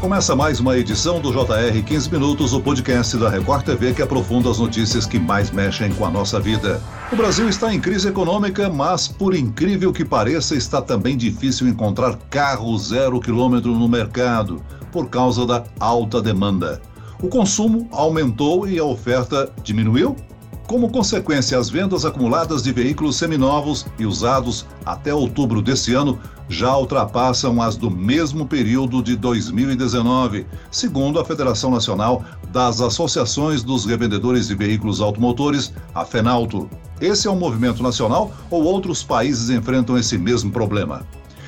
Começa mais uma edição do JR 15 Minutos, o podcast da Record TV que aprofunda as notícias que mais mexem com a nossa vida. O Brasil está em crise econômica, mas, por incrível que pareça, está também difícil encontrar carro zero quilômetro no mercado, por causa da alta demanda. O consumo aumentou e a oferta diminuiu? Como consequência, as vendas acumuladas de veículos seminovos e usados até outubro desse ano já ultrapassam as do mesmo período de 2019, segundo a Federação Nacional das Associações dos Revendedores de Veículos Automotores, a FENAUTO. Esse é um movimento nacional ou outros países enfrentam esse mesmo problema?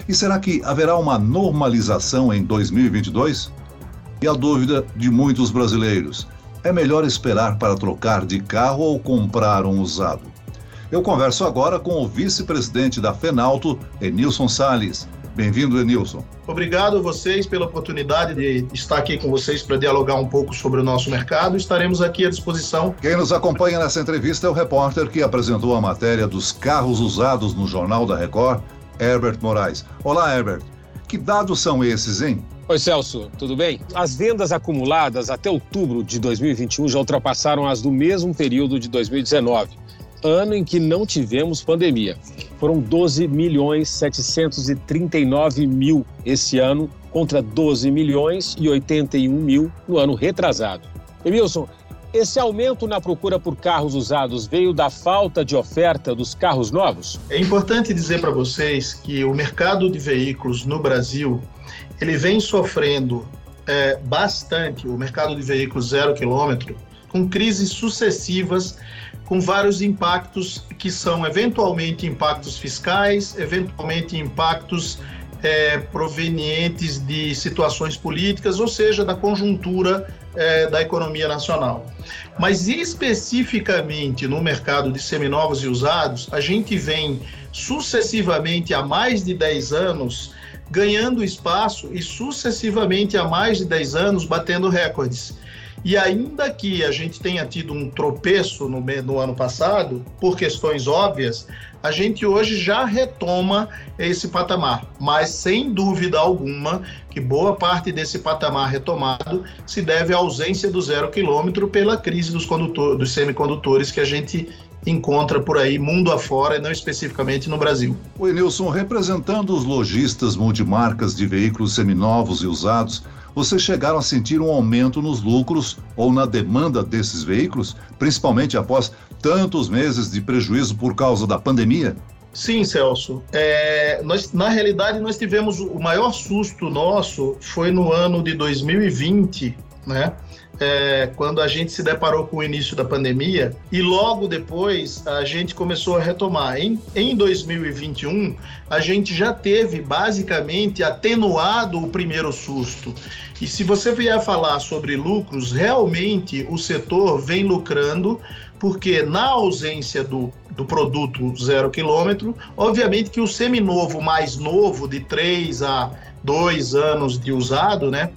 E será que haverá uma normalização em 2022? E a dúvida de muitos brasileiros: é melhor esperar para trocar de carro ou comprar um usado? Eu converso agora com o vice-presidente da FENALTO, Enilson Sales. Bem-vindo, Enilson. Obrigado a vocês pela oportunidade de estar aqui com vocês para dialogar um pouco sobre o nosso mercado. Estaremos aqui à disposição. Quem nos acompanha nessa entrevista é o repórter que apresentou a matéria dos carros usados no Jornal da Record, Herbert Moraes. Olá, Herbert. Que dados são esses, hein? Oi, Celso, tudo bem? As vendas acumuladas até outubro de 2021 já ultrapassaram as do mesmo período de 2019, ano em que não tivemos pandemia. Foram 12 milhões 739 mil esse ano contra 12 milhões e 81 mil no ano retrasado. Emilson, esse aumento na procura por carros usados veio da falta de oferta dos carros novos? É importante dizer para vocês que o mercado de veículos no Brasil ele vem sofrendo é, bastante o mercado de veículos zero quilômetro, com crises sucessivas, com vários impactos que são eventualmente impactos fiscais, eventualmente impactos é, provenientes de situações políticas, ou seja, da conjuntura é, da economia nacional. Mas especificamente no mercado de seminovos e usados, a gente vem sucessivamente há mais de 10 anos ganhando espaço e sucessivamente há mais de 10 anos batendo recordes. E ainda que a gente tenha tido um tropeço no, no, ano passado, por questões óbvias, a gente hoje já retoma esse patamar. Mas sem dúvida alguma que boa parte desse patamar retomado se deve à ausência do zero quilômetro pela crise dos, dos semicondutores que a gente encontra por aí mundo afora e não especificamente no Brasil. O Enilson, representando os lojistas multimarcas de veículos seminovos e usados, vocês chegaram a sentir um aumento nos lucros ou na demanda desses veículos, principalmente após tantos meses de prejuízo por causa da pandemia? Sim, Celso. É, nós, na realidade, nós tivemos o maior susto nosso foi no ano de 2020, né? É, quando a gente se deparou com o início da pandemia e logo depois a gente começou a retomar. Em, em 2021, a gente já teve basicamente atenuado o primeiro susto. E se você vier falar sobre lucros, realmente o setor vem lucrando, porque na ausência do, do produto zero quilômetro, obviamente que o seminovo mais novo, de 3 a 2 anos de usado, né?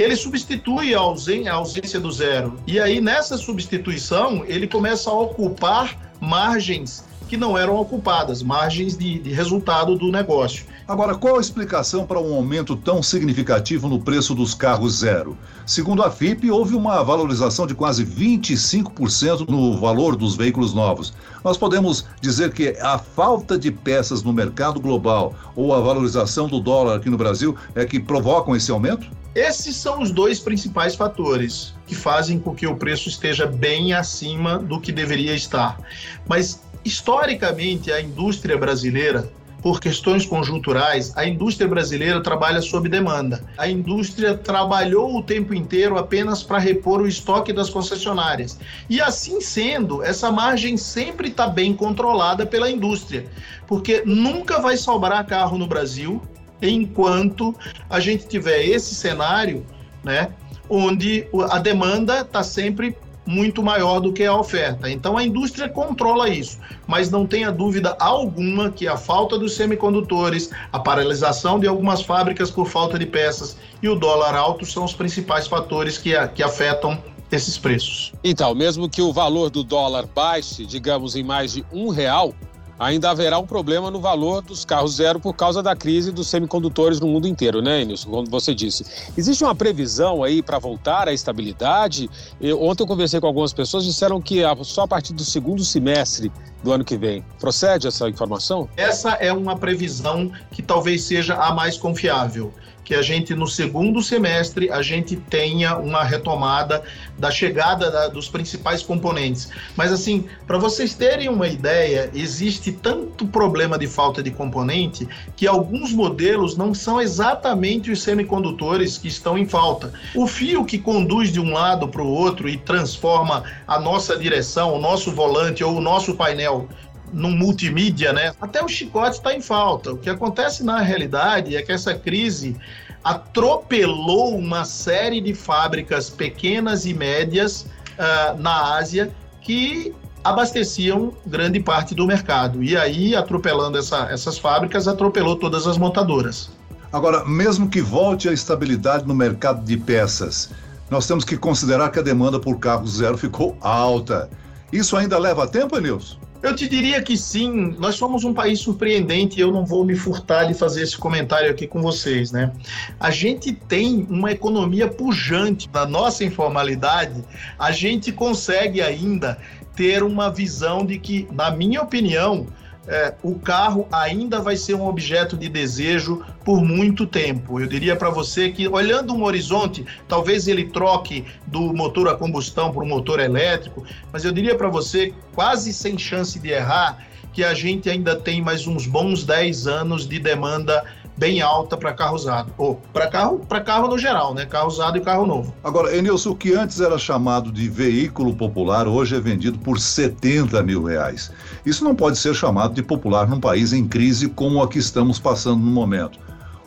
Ele substitui a ausência, do zero. E aí, nessa substituição, ele começa a ocupar margens que não eram ocupadas, margens de, de resultado do negócio. Agora, qual a explicação para um aumento tão significativo no preço dos carros zero? Segundo a FIP, houve uma valorização de quase 25% no valor dos veículos novos. Nós podemos dizer que a falta de peças no mercado global ou a valorização do dólar aqui no Brasil é que provocam esse aumento? Esses são os dois principais fatores que fazem com que o preço esteja bem acima do que deveria estar. Mas, historicamente, a indústria brasileira por questões conjunturais, a indústria brasileira trabalha sob demanda. A indústria trabalhou o tempo inteiro apenas para repor o estoque das concessionárias. E assim sendo, essa margem sempre está bem controlada pela indústria, porque nunca vai sobrar carro no Brasil enquanto a gente tiver esse cenário, né, onde a demanda está sempre muito maior do que a oferta. Então a indústria controla isso, mas não tenha dúvida alguma que a falta dos semicondutores, a paralisação de algumas fábricas por falta de peças e o dólar alto são os principais fatores que, que afetam esses preços. Então, mesmo que o valor do dólar baixe, digamos, em mais de um real, ainda haverá um problema no valor dos carros zero por causa da crise dos semicondutores no mundo inteiro, né, Nilson? Como você disse. Existe uma previsão aí para voltar à estabilidade? Eu, ontem eu conversei com algumas pessoas, disseram que só a partir do segundo semestre do ano que vem. Procede essa informação? Essa é uma previsão que talvez seja a mais confiável que a gente no segundo semestre a gente tenha uma retomada da chegada da, dos principais componentes. Mas assim, para vocês terem uma ideia, existe tanto problema de falta de componente que alguns modelos não são exatamente os semicondutores que estão em falta. O fio que conduz de um lado para o outro e transforma a nossa direção, o nosso volante ou o nosso painel num multimídia, né? Até o chicote está em falta. O que acontece na realidade é que essa crise atropelou uma série de fábricas pequenas e médias uh, na Ásia que abasteciam grande parte do mercado. E aí, atropelando essa, essas fábricas, atropelou todas as montadoras. Agora, mesmo que volte a estabilidade no mercado de peças, nós temos que considerar que a demanda por carros zero ficou alta. Isso ainda leva tempo, Nilson? Eu te diria que sim, nós somos um país surpreendente e eu não vou me furtar de fazer esse comentário aqui com vocês, né? A gente tem uma economia pujante na nossa informalidade, a gente consegue ainda ter uma visão de que, na minha opinião, é, o carro ainda vai ser um objeto de desejo por muito tempo. Eu diria para você que, olhando um horizonte, talvez ele troque do motor a combustão para o motor elétrico, mas eu diria para você, quase sem chance de errar, que a gente ainda tem mais uns bons 10 anos de demanda bem alta para carro usado. Ou para carro, para carro no geral, né? Carro usado e carro novo. Agora, Enilson, o que antes era chamado de veículo popular, hoje é vendido por 70 mil reais. Isso não pode ser chamado de popular num país em crise como a que estamos passando no momento.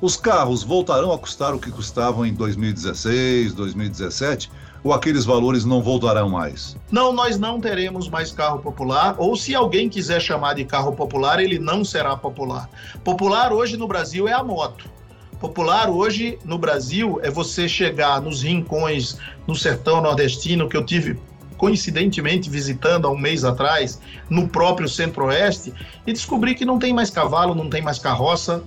Os carros voltarão a custar o que custavam em 2016, 2017? ou aqueles valores não voltarão mais? Não, nós não teremos mais carro popular, ou se alguém quiser chamar de carro popular, ele não será popular. Popular hoje no Brasil é a moto. Popular hoje no Brasil é você chegar nos rincões no sertão nordestino que eu tive coincidentemente visitando há um mês atrás, no próprio Centro-Oeste, e descobri que não tem mais cavalo, não tem mais carroça,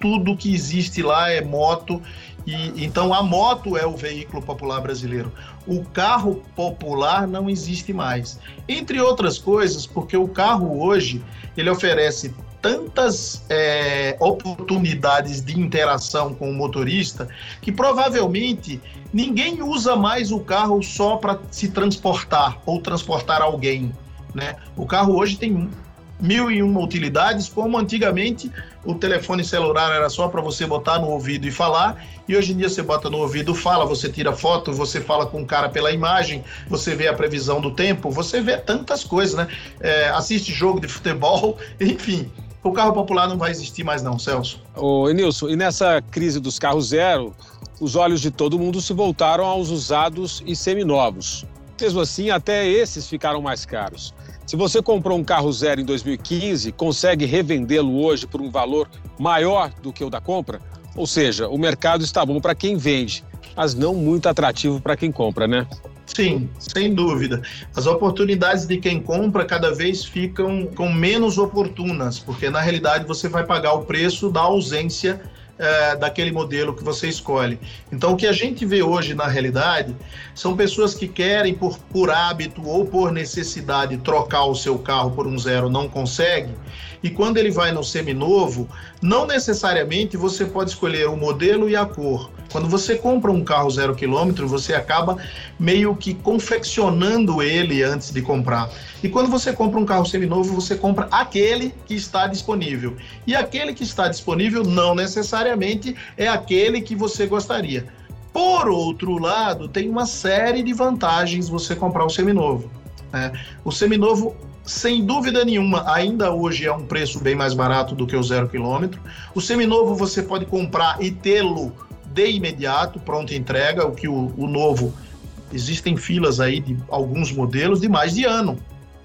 tudo que existe lá é moto e, então a moto é o veículo popular brasileiro. O carro popular não existe mais. Entre outras coisas, porque o carro hoje ele oferece tantas é, oportunidades de interação com o motorista que provavelmente ninguém usa mais o carro só para se transportar ou transportar alguém. Né? O carro hoje tem mil e uma utilidades, como antigamente o telefone celular era só para você botar no ouvido e falar, e hoje em dia você bota no ouvido, fala, você tira foto, você fala com o cara pela imagem, você vê a previsão do tempo, você vê tantas coisas, né? É, assiste jogo de futebol, enfim. O carro popular não vai existir mais não, Celso. Ô, Enilson, e nessa crise dos carros zero, os olhos de todo mundo se voltaram aos usados e seminovos. Mesmo assim, até esses ficaram mais caros. Se você comprou um carro zero em 2015, consegue revendê-lo hoje por um valor maior do que o da compra? Ou seja, o mercado está bom para quem vende, mas não muito atrativo para quem compra, né? Sim, sem dúvida. As oportunidades de quem compra cada vez ficam com menos oportunas, porque na realidade você vai pagar o preço da ausência é, daquele modelo que você escolhe. Então, o que a gente vê hoje na realidade são pessoas que querem, por, por hábito ou por necessidade, trocar o seu carro por um zero, não consegue. E quando ele vai no seminovo, não necessariamente você pode escolher o modelo e a cor. Quando você compra um carro zero quilômetro, você acaba meio que confeccionando ele antes de comprar. E quando você compra um carro seminovo, você compra aquele que está disponível. E aquele que está disponível não necessariamente é aquele que você gostaria. Por outro lado, tem uma série de vantagens você comprar um seminovo. Né? O seminovo sem dúvida nenhuma, ainda hoje é um preço bem mais barato do que o zero quilômetro. O seminovo você pode comprar e tê-lo de imediato, pronta entrega, o que o, o, novo, existem filas aí de alguns modelos de mais de ano.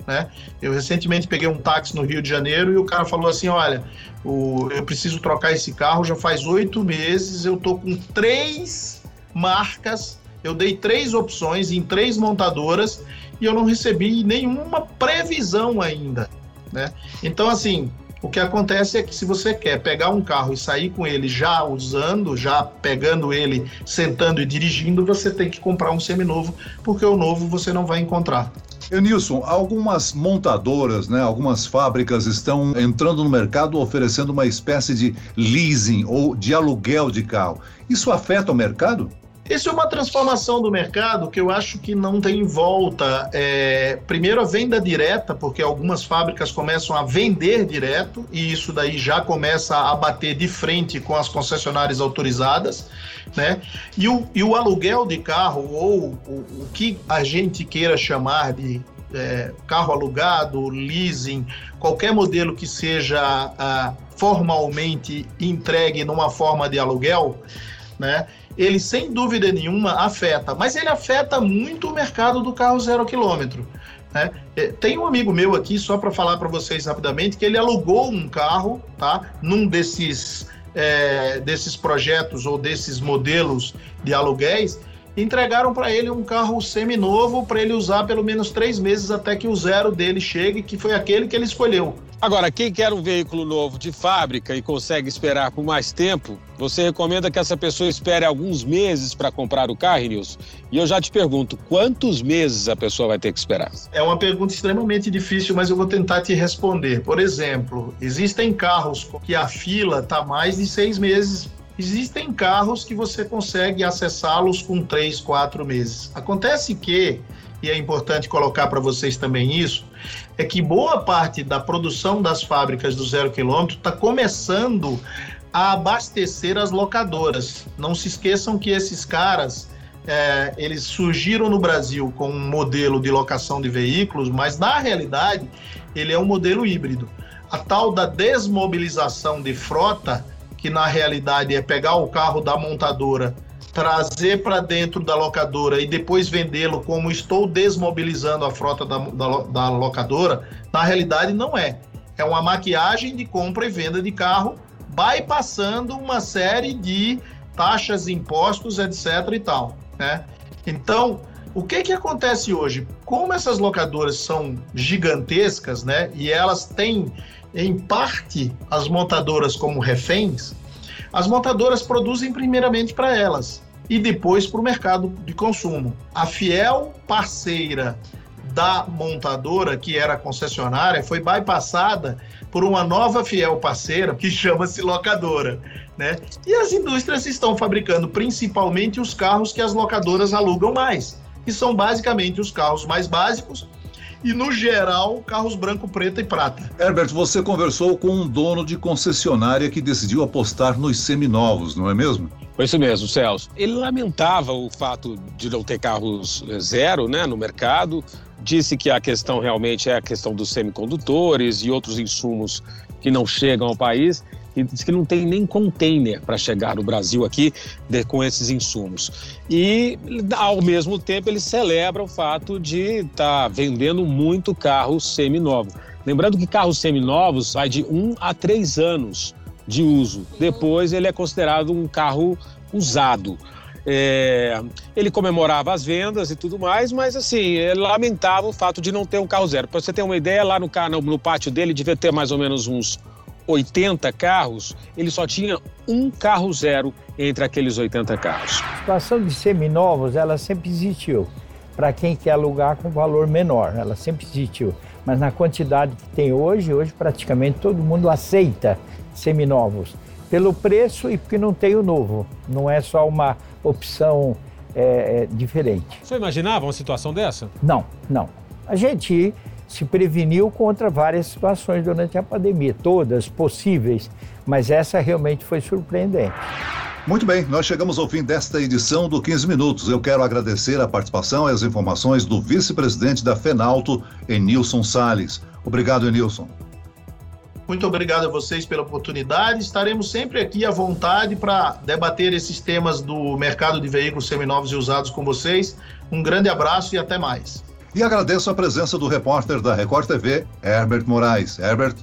Né? Eu recentemente peguei um táxi no Rio de Janeiro e o cara falou assim: olha, o, eu preciso trocar esse carro já faz oito meses, eu tô com três marcas, eu dei três opções em três montadoras e eu não recebi nenhuma previsão ainda. né? Então, assim, o que acontece é que se você quer pegar um carro e sair com ele já usando, já pegando ele, sentando e dirigindo, você tem que comprar um seminovo, porque o novo você não vai encontrar. Nilson, algumas montadoras, né, algumas fábricas estão entrando no mercado oferecendo uma espécie de leasing ou de aluguel de carro. Isso afeta o mercado? Isso é uma transformação do mercado que eu acho que não tem volta. É, primeiro, a venda direta, porque algumas fábricas começam a vender direto, e isso daí já começa a bater de frente com as concessionárias autorizadas. Né? E, o, e o aluguel de carro, ou o, o que a gente queira chamar de é, carro alugado, leasing, qualquer modelo que seja ah, formalmente entregue numa forma de aluguel, né? Ele sem dúvida nenhuma afeta, mas ele afeta muito o mercado do carro zero quilômetro. Né? É, tem um amigo meu aqui, só para falar para vocês rapidamente, que ele alugou um carro, tá? Num desses, é, desses projetos ou desses modelos de aluguéis, entregaram para ele um carro seminovo para ele usar pelo menos três meses até que o zero dele chegue, que foi aquele que ele escolheu. Agora, quem quer um veículo novo de fábrica e consegue esperar por mais tempo, você recomenda que essa pessoa espere alguns meses para comprar o carro, Nilson? E eu já te pergunto, quantos meses a pessoa vai ter que esperar? É uma pergunta extremamente difícil, mas eu vou tentar te responder. Por exemplo, existem carros que a fila está mais de seis meses Existem carros que você consegue acessá-los com três, quatro meses. Acontece que, e é importante colocar para vocês também isso, é que boa parte da produção das fábricas do zero quilômetro está começando a abastecer as locadoras. Não se esqueçam que esses caras é, eles surgiram no Brasil com um modelo de locação de veículos, mas na realidade ele é um modelo híbrido. A tal da desmobilização de frota que na realidade é pegar o carro da montadora, trazer para dentro da locadora e depois vendê-lo como estou desmobilizando a frota da, da, da locadora, na realidade não é. É uma maquiagem de compra e venda de carro, bypassando uma série de taxas, impostos, etc. e tal. Né? Então, o que, que acontece hoje? Como essas locadoras são gigantescas, né? E elas têm em parte as montadoras como reféns, as montadoras produzem primeiramente para elas e depois para o mercado de consumo. A fiel parceira da montadora, que era concessionária, foi bypassada por uma nova fiel parceira que chama-se locadora. Né? E as indústrias estão fabricando principalmente os carros que as locadoras alugam mais, que são basicamente os carros mais básicos e, no geral, carros branco, preto e prata. Herbert, você conversou com um dono de concessionária que decidiu apostar nos seminovos, não é mesmo? Foi isso mesmo, Celso. Ele lamentava o fato de não ter carros eh, zero né, no mercado, disse que a questão realmente é a questão dos semicondutores e outros insumos que não chegam ao país e diz que não tem nem container para chegar no Brasil aqui de, com esses insumos. E, ao mesmo tempo, ele celebra o fato de estar tá vendendo muito carro seminovo. Lembrando que carros seminovos vai de um a três anos de uso. Depois ele é considerado um carro usado. É, ele comemorava as vendas e tudo mais, mas assim, lamentava o fato de não ter um carro zero. Para você ter uma ideia, lá no, no, no pátio dele devia ter mais ou menos uns 80 carros, ele só tinha um carro zero entre aqueles 80 carros. A situação de seminovos, ela sempre existiu. Para quem quer alugar com valor menor, ela sempre existiu. Mas na quantidade que tem hoje, hoje praticamente todo mundo aceita seminovos. Pelo preço e porque não tem o novo. Não é só uma opção é, é, diferente. Você imaginava uma situação dessa? Não, não. A gente se preveniu contra várias situações durante a pandemia, todas possíveis, mas essa realmente foi surpreendente. Muito bem, nós chegamos ao fim desta edição do 15 Minutos. Eu quero agradecer a participação e as informações do vice-presidente da FENALTO, Enilson Sales. Obrigado, Enilson. Muito obrigado a vocês pela oportunidade. Estaremos sempre aqui à vontade para debater esses temas do mercado de veículos seminovos e usados com vocês. Um grande abraço e até mais. E agradeço a presença do repórter da Record TV, Herbert Moraes. Herbert.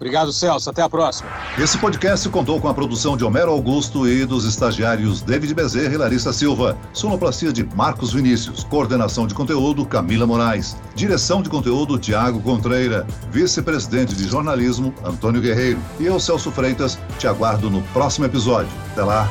Obrigado, Celso. Até a próxima. Esse podcast contou com a produção de Homero Augusto e dos estagiários David Bezerra e Larissa Silva. Sonoplastia de Marcos Vinícius. Coordenação de conteúdo Camila Moraes. Direção de conteúdo Tiago Contreira. Vice-presidente de jornalismo Antônio Guerreiro. E eu, Celso Freitas, te aguardo no próximo episódio. Até lá.